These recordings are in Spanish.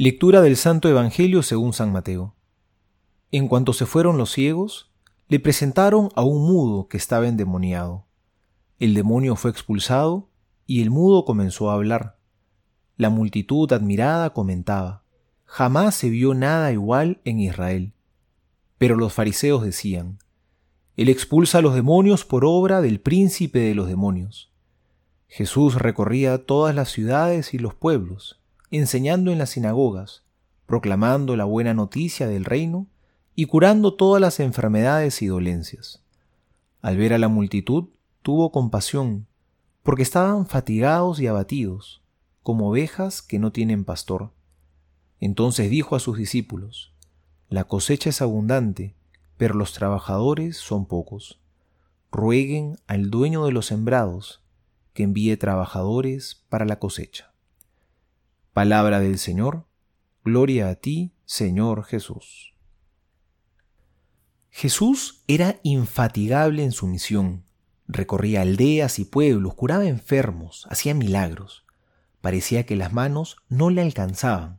Lectura del Santo Evangelio según San Mateo. En cuanto se fueron los ciegos, le presentaron a un mudo que estaba endemoniado. El demonio fue expulsado y el mudo comenzó a hablar. La multitud admirada comentaba, jamás se vio nada igual en Israel. Pero los fariseos decían, Él expulsa a los demonios por obra del príncipe de los demonios. Jesús recorría todas las ciudades y los pueblos enseñando en las sinagogas, proclamando la buena noticia del reino y curando todas las enfermedades y dolencias. Al ver a la multitud, tuvo compasión, porque estaban fatigados y abatidos, como ovejas que no tienen pastor. Entonces dijo a sus discípulos, La cosecha es abundante, pero los trabajadores son pocos. Rueguen al dueño de los sembrados que envíe trabajadores para la cosecha. Palabra del Señor, gloria a ti, Señor Jesús. Jesús era infatigable en su misión. Recorría aldeas y pueblos, curaba enfermos, hacía milagros. Parecía que las manos no le alcanzaban.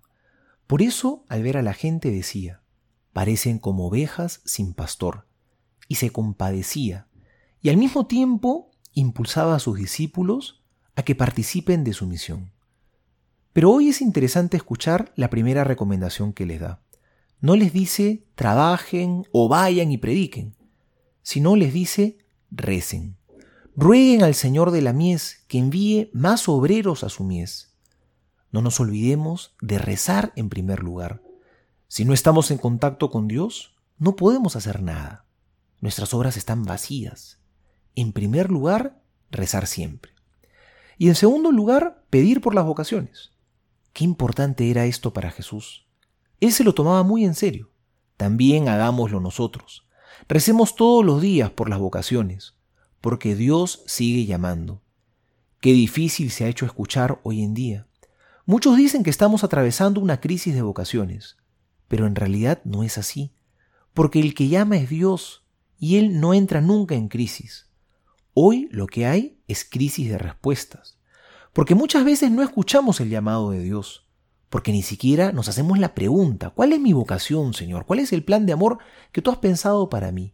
Por eso, al ver a la gente decía, parecen como ovejas sin pastor, y se compadecía, y al mismo tiempo impulsaba a sus discípulos a que participen de su misión. Pero hoy es interesante escuchar la primera recomendación que les da. No les dice trabajen o vayan y prediquen, sino les dice recen. Rueguen al Señor de la mies que envíe más obreros a su mies. No nos olvidemos de rezar en primer lugar. Si no estamos en contacto con Dios, no podemos hacer nada. Nuestras obras están vacías. En primer lugar, rezar siempre. Y en segundo lugar, pedir por las vocaciones. Qué importante era esto para Jesús. Él se lo tomaba muy en serio. También hagámoslo nosotros. Recemos todos los días por las vocaciones, porque Dios sigue llamando. Qué difícil se ha hecho escuchar hoy en día. Muchos dicen que estamos atravesando una crisis de vocaciones, pero en realidad no es así, porque el que llama es Dios y Él no entra nunca en crisis. Hoy lo que hay es crisis de respuestas. Porque muchas veces no escuchamos el llamado de Dios, porque ni siquiera nos hacemos la pregunta, ¿cuál es mi vocación, Señor? ¿Cuál es el plan de amor que tú has pensado para mí?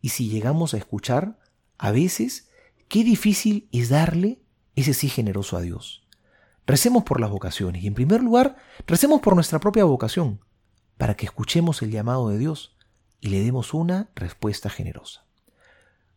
Y si llegamos a escuchar, a veces, qué difícil es darle ese sí generoso a Dios. Recemos por las vocaciones y en primer lugar, recemos por nuestra propia vocación, para que escuchemos el llamado de Dios y le demos una respuesta generosa.